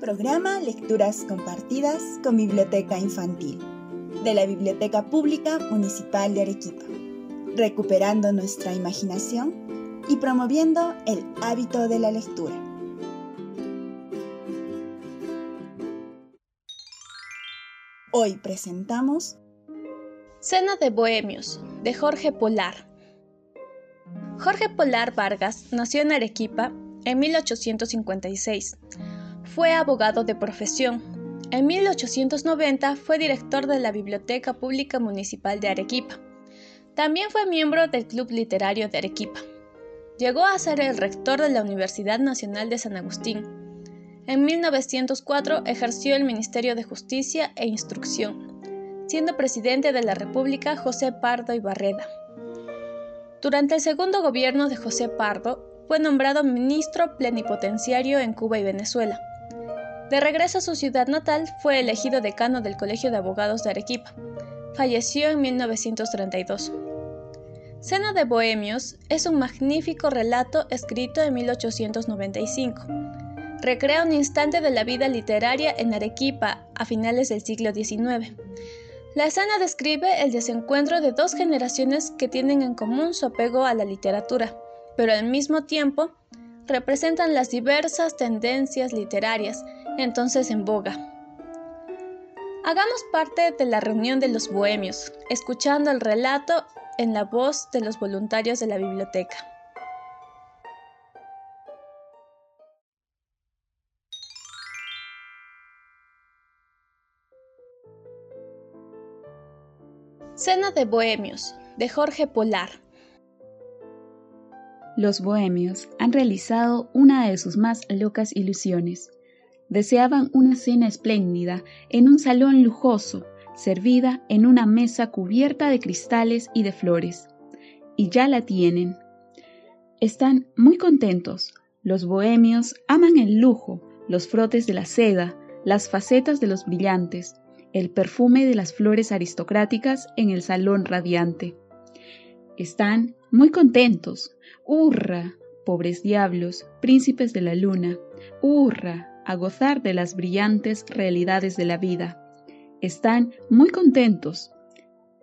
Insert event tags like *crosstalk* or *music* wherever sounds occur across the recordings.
Programa Lecturas Compartidas con Biblioteca Infantil de la Biblioteca Pública Municipal de Arequipa, recuperando nuestra imaginación y promoviendo el hábito de la lectura. Hoy presentamos Cena de Bohemios, de Jorge Polar. Jorge Polar Vargas nació en Arequipa en 1856. Fue abogado de profesión. En 1890 fue director de la Biblioteca Pública Municipal de Arequipa. También fue miembro del Club Literario de Arequipa. Llegó a ser el rector de la Universidad Nacional de San Agustín. En 1904 ejerció el Ministerio de Justicia e Instrucción, siendo presidente de la República José Pardo y Barreda. Durante el segundo gobierno de José Pardo, fue nombrado ministro plenipotenciario en Cuba y Venezuela. De regreso a su ciudad natal, fue elegido decano del Colegio de Abogados de Arequipa. Falleció en 1932. Cena de Bohemios es un magnífico relato escrito en 1895. Recrea un instante de la vida literaria en Arequipa a finales del siglo XIX. La escena describe el desencuentro de dos generaciones que tienen en común su apego a la literatura pero al mismo tiempo representan las diversas tendencias literarias entonces en boga. Hagamos parte de la reunión de los bohemios, escuchando el relato en la voz de los voluntarios de la biblioteca. Cena de Bohemios, de Jorge Polar. Los bohemios han realizado una de sus más locas ilusiones. Deseaban una cena espléndida en un salón lujoso, servida en una mesa cubierta de cristales y de flores. Y ya la tienen. Están muy contentos. Los bohemios aman el lujo, los frotes de la seda, las facetas de los brillantes, el perfume de las flores aristocráticas en el salón radiante. Están muy contentos. ¡Hurra! Pobres diablos, príncipes de la luna. ¡Hurra! A gozar de las brillantes realidades de la vida. Están muy contentos.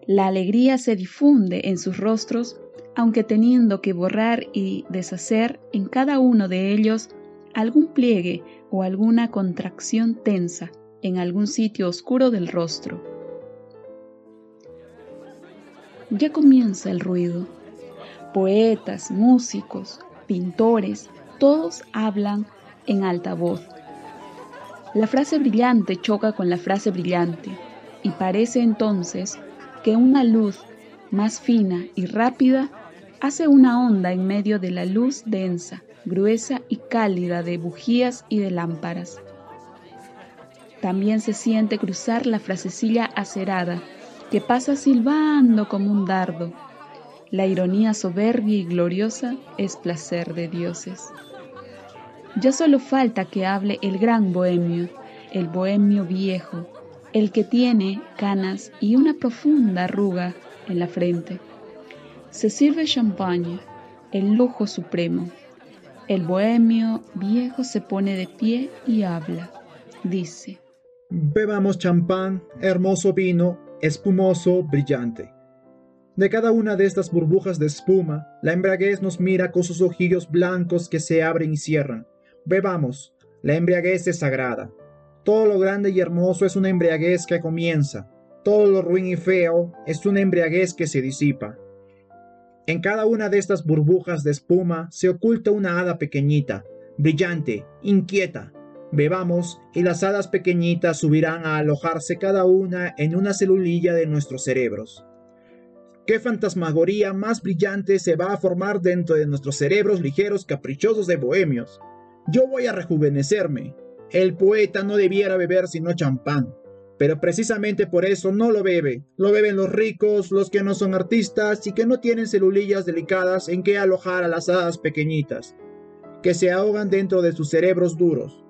La alegría se difunde en sus rostros, aunque teniendo que borrar y deshacer en cada uno de ellos algún pliegue o alguna contracción tensa en algún sitio oscuro del rostro. Ya comienza el ruido. Poetas, músicos, pintores, todos hablan en alta voz. La frase brillante choca con la frase brillante y parece entonces que una luz más fina y rápida hace una onda en medio de la luz densa, gruesa y cálida de bujías y de lámparas. También se siente cruzar la frasecilla acerada que pasa silbando como un dardo. La ironía soberbia y gloriosa es placer de dioses. Ya solo falta que hable el gran bohemio, el bohemio viejo, el que tiene canas y una profunda arruga en la frente. Se sirve champagne, el lujo supremo. El bohemio viejo se pone de pie y habla. Dice, Bebamos champán, hermoso vino, espumoso, brillante. De cada una de estas burbujas de espuma, la embriaguez nos mira con sus ojillos blancos que se abren y cierran. Bebamos, la embriaguez es sagrada. Todo lo grande y hermoso es una embriaguez que comienza. Todo lo ruin y feo es una embriaguez que se disipa. En cada una de estas burbujas de espuma se oculta una hada pequeñita, brillante, inquieta, Bebamos y las hadas pequeñitas subirán a alojarse cada una en una celulilla de nuestros cerebros. ¿Qué fantasmagoría más brillante se va a formar dentro de nuestros cerebros ligeros caprichosos de bohemios? Yo voy a rejuvenecerme. El poeta no debiera beber sino champán, pero precisamente por eso no lo bebe. Lo beben los ricos, los que no son artistas y que no tienen celulillas delicadas en que alojar a las hadas pequeñitas, que se ahogan dentro de sus cerebros duros.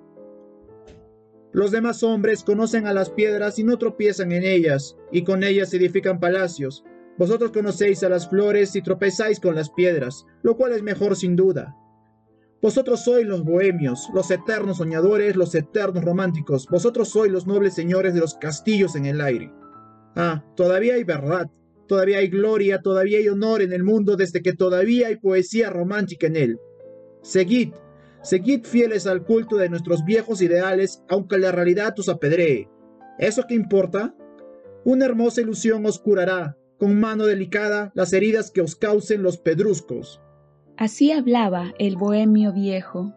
Los demás hombres conocen a las piedras y no tropiezan en ellas, y con ellas edifican palacios. Vosotros conocéis a las flores y tropezáis con las piedras, lo cual es mejor sin duda. Vosotros sois los bohemios, los eternos soñadores, los eternos románticos. Vosotros sois los nobles señores de los castillos en el aire. Ah, todavía hay verdad, todavía hay gloria, todavía hay honor en el mundo desde que todavía hay poesía romántica en él. Seguid, seguid fieles al culto de nuestros viejos ideales, aunque la realidad os apedree. ¿Eso qué importa? Una hermosa ilusión os curará, con mano delicada, las heridas que os causen los pedruscos. Así hablaba el bohemio viejo,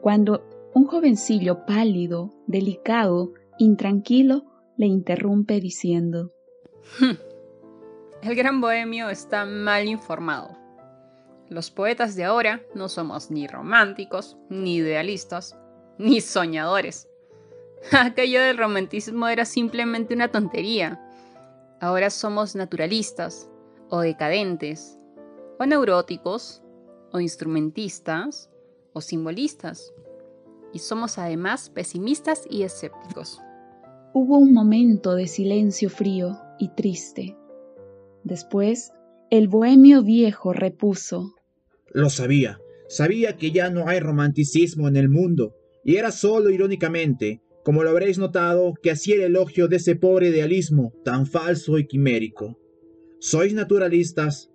cuando un jovencillo pálido, delicado, intranquilo, le interrumpe diciendo, hmm, El gran bohemio está mal informado. Los poetas de ahora no somos ni románticos, ni idealistas, ni soñadores. *laughs* Aquello del romanticismo era simplemente una tontería. Ahora somos naturalistas, o decadentes, o neuróticos, o instrumentistas o simbolistas. Y somos además pesimistas y escépticos. Hubo un momento de silencio frío y triste. Después, el bohemio viejo repuso. Lo sabía, sabía que ya no hay romanticismo en el mundo, y era solo irónicamente, como lo habréis notado, que hacía el elogio de ese pobre idealismo tan falso y quimérico. Sois naturalistas.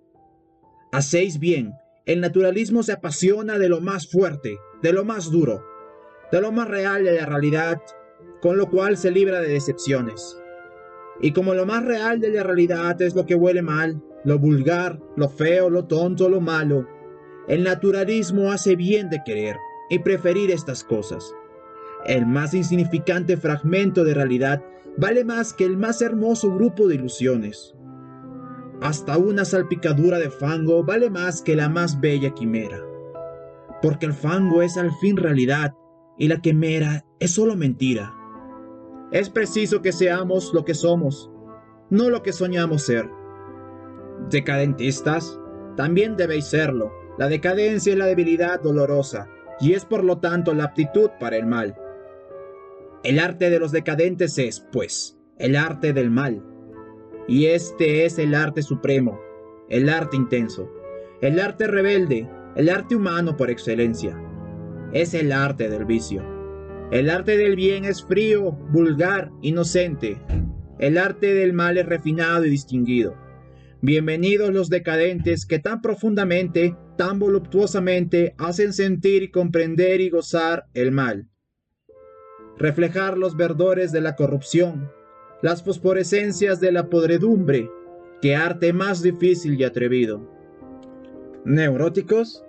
Hacéis bien, el naturalismo se apasiona de lo más fuerte, de lo más duro, de lo más real de la realidad, con lo cual se libra de decepciones. Y como lo más real de la realidad es lo que huele mal, lo vulgar, lo feo, lo tonto, lo malo, el naturalismo hace bien de querer y preferir estas cosas. El más insignificante fragmento de realidad vale más que el más hermoso grupo de ilusiones. Hasta una salpicadura de fango vale más que la más bella quimera. Porque el fango es al fin realidad y la quimera es solo mentira. Es preciso que seamos lo que somos, no lo que soñamos ser. Decadentistas, también debéis serlo. La decadencia es la debilidad dolorosa y es por lo tanto la aptitud para el mal. El arte de los decadentes es, pues, el arte del mal. Y este es el arte supremo, el arte intenso, el arte rebelde, el arte humano por excelencia. Es el arte del vicio. El arte del bien es frío, vulgar, inocente. El arte del mal es refinado y distinguido. Bienvenidos los decadentes que tan profundamente, tan voluptuosamente hacen sentir y comprender y gozar el mal. Reflejar los verdores de la corrupción, las fosforescencias de la podredumbre, qué arte más difícil y atrevido. ¿Neuróticos?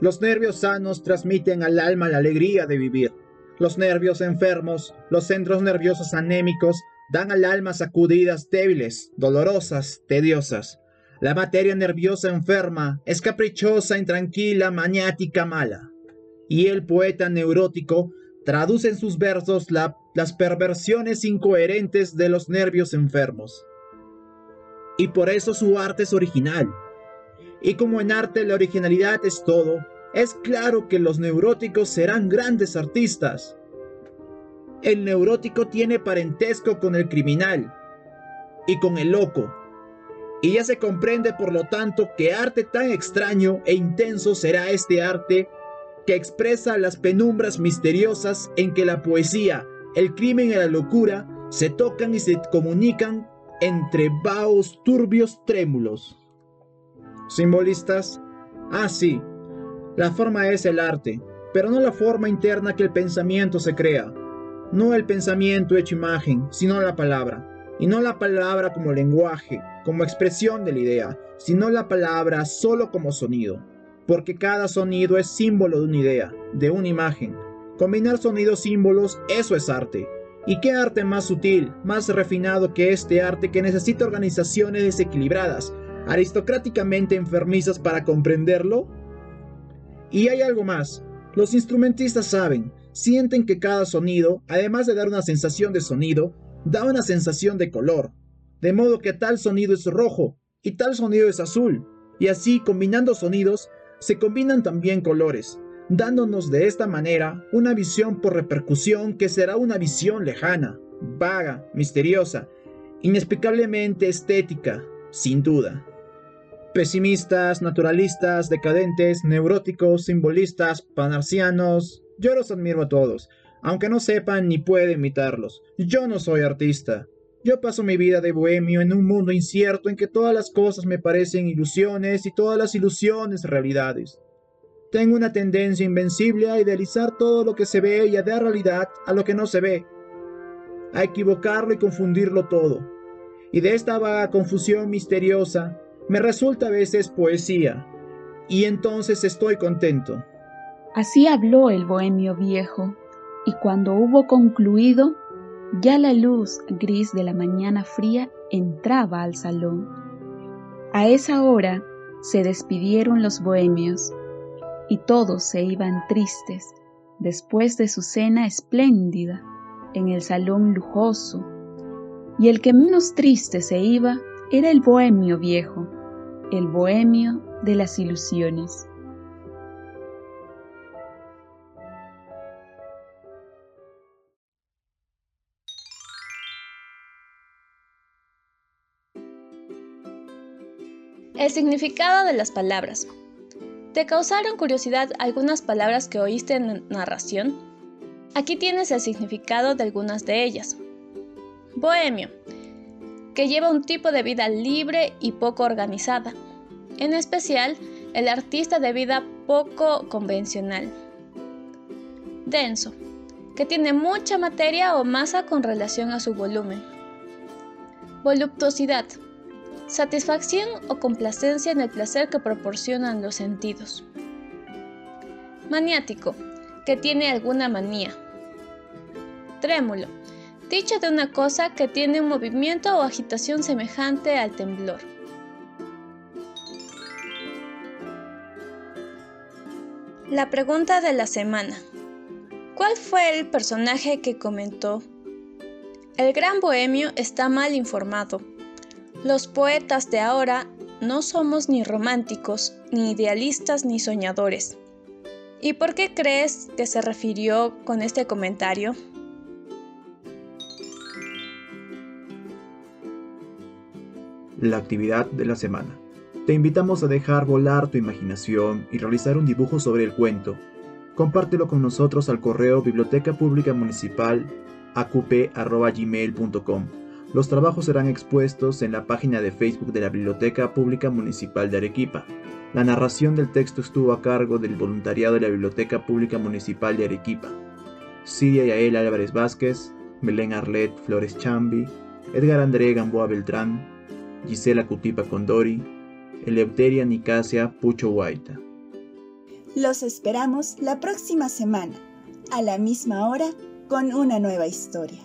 Los nervios sanos transmiten al alma la alegría de vivir. Los nervios enfermos, los centros nerviosos anémicos, dan al alma sacudidas débiles, dolorosas, tediosas. La materia nerviosa enferma es caprichosa, intranquila, maniática, mala. Y el poeta neurótico traduce en sus versos las perversiones incoherentes de los nervios enfermos. Y por eso su arte es original. Y como en arte la originalidad es todo, es claro que los neuróticos serán grandes artistas. El neurótico tiene parentesco con el criminal y con el loco. Y ya se comprende por lo tanto que arte tan extraño e intenso será este arte que expresa las penumbras misteriosas en que la poesía, el crimen y la locura se tocan y se comunican entre vaos turbios trémulos. ¿Simbolistas? Ah, sí. La forma es el arte, pero no la forma interna que el pensamiento se crea. No el pensamiento hecho imagen, sino la palabra. Y no la palabra como lenguaje, como expresión de la idea, sino la palabra solo como sonido porque cada sonido es símbolo de una idea, de una imagen. Combinar sonidos símbolos, eso es arte. ¿Y qué arte más sutil, más refinado que este arte que necesita organizaciones desequilibradas, aristocráticamente enfermizas para comprenderlo? Y hay algo más. Los instrumentistas saben, sienten que cada sonido, además de dar una sensación de sonido, da una sensación de color. De modo que tal sonido es rojo y tal sonido es azul. Y así, combinando sonidos, se combinan también colores, dándonos de esta manera una visión por repercusión que será una visión lejana, vaga, misteriosa, inexplicablemente estética, sin duda. Pesimistas, naturalistas, decadentes, neuróticos, simbolistas, panarcianos. Yo los admiro a todos, aunque no sepan ni pueden imitarlos. Yo no soy artista. Yo paso mi vida de bohemio en un mundo incierto en que todas las cosas me parecen ilusiones y todas las ilusiones realidades. Tengo una tendencia invencible a idealizar todo lo que se ve y a dar realidad a lo que no se ve, a equivocarlo y confundirlo todo. Y de esta vaga confusión misteriosa me resulta a veces poesía, y entonces estoy contento. Así habló el bohemio viejo, y cuando hubo concluido, ya la luz gris de la mañana fría entraba al salón. A esa hora se despidieron los bohemios, y todos se iban tristes después de su cena espléndida en el salón lujoso, y el que menos triste se iba era el bohemio viejo, el bohemio de las ilusiones. El significado de las palabras. ¿Te causaron curiosidad algunas palabras que oíste en la narración? Aquí tienes el significado de algunas de ellas. Bohemio, que lleva un tipo de vida libre y poco organizada, en especial el artista de vida poco convencional. Denso, que tiene mucha materia o masa con relación a su volumen. Voluptuosidad, satisfacción o complacencia en el placer que proporcionan los sentidos. Maniático, que tiene alguna manía. Trémulo, dicho de una cosa que tiene un movimiento o agitación semejante al temblor. La pregunta de la semana. ¿Cuál fue el personaje que comentó? El gran bohemio está mal informado. Los poetas de ahora no somos ni románticos, ni idealistas, ni soñadores. ¿Y por qué crees que se refirió con este comentario? la actividad de la semana. Te invitamos a dejar volar tu imaginación y realizar un dibujo sobre el cuento. Compártelo con nosotros al correo biblioteca pública municipal Los trabajos serán expuestos en la página de Facebook de la Biblioteca Pública Municipal de Arequipa. La narración del texto estuvo a cargo del voluntariado de la Biblioteca Pública Municipal de Arequipa. Siria Yael Álvarez Vázquez, Belén Arlet Flores Chambi, Edgar André Gamboa Beltrán, Gisela Cutipa Condori, Eleuteria Nicasia Pucho Guaita. Los esperamos la próxima semana, a la misma hora, con una nueva historia.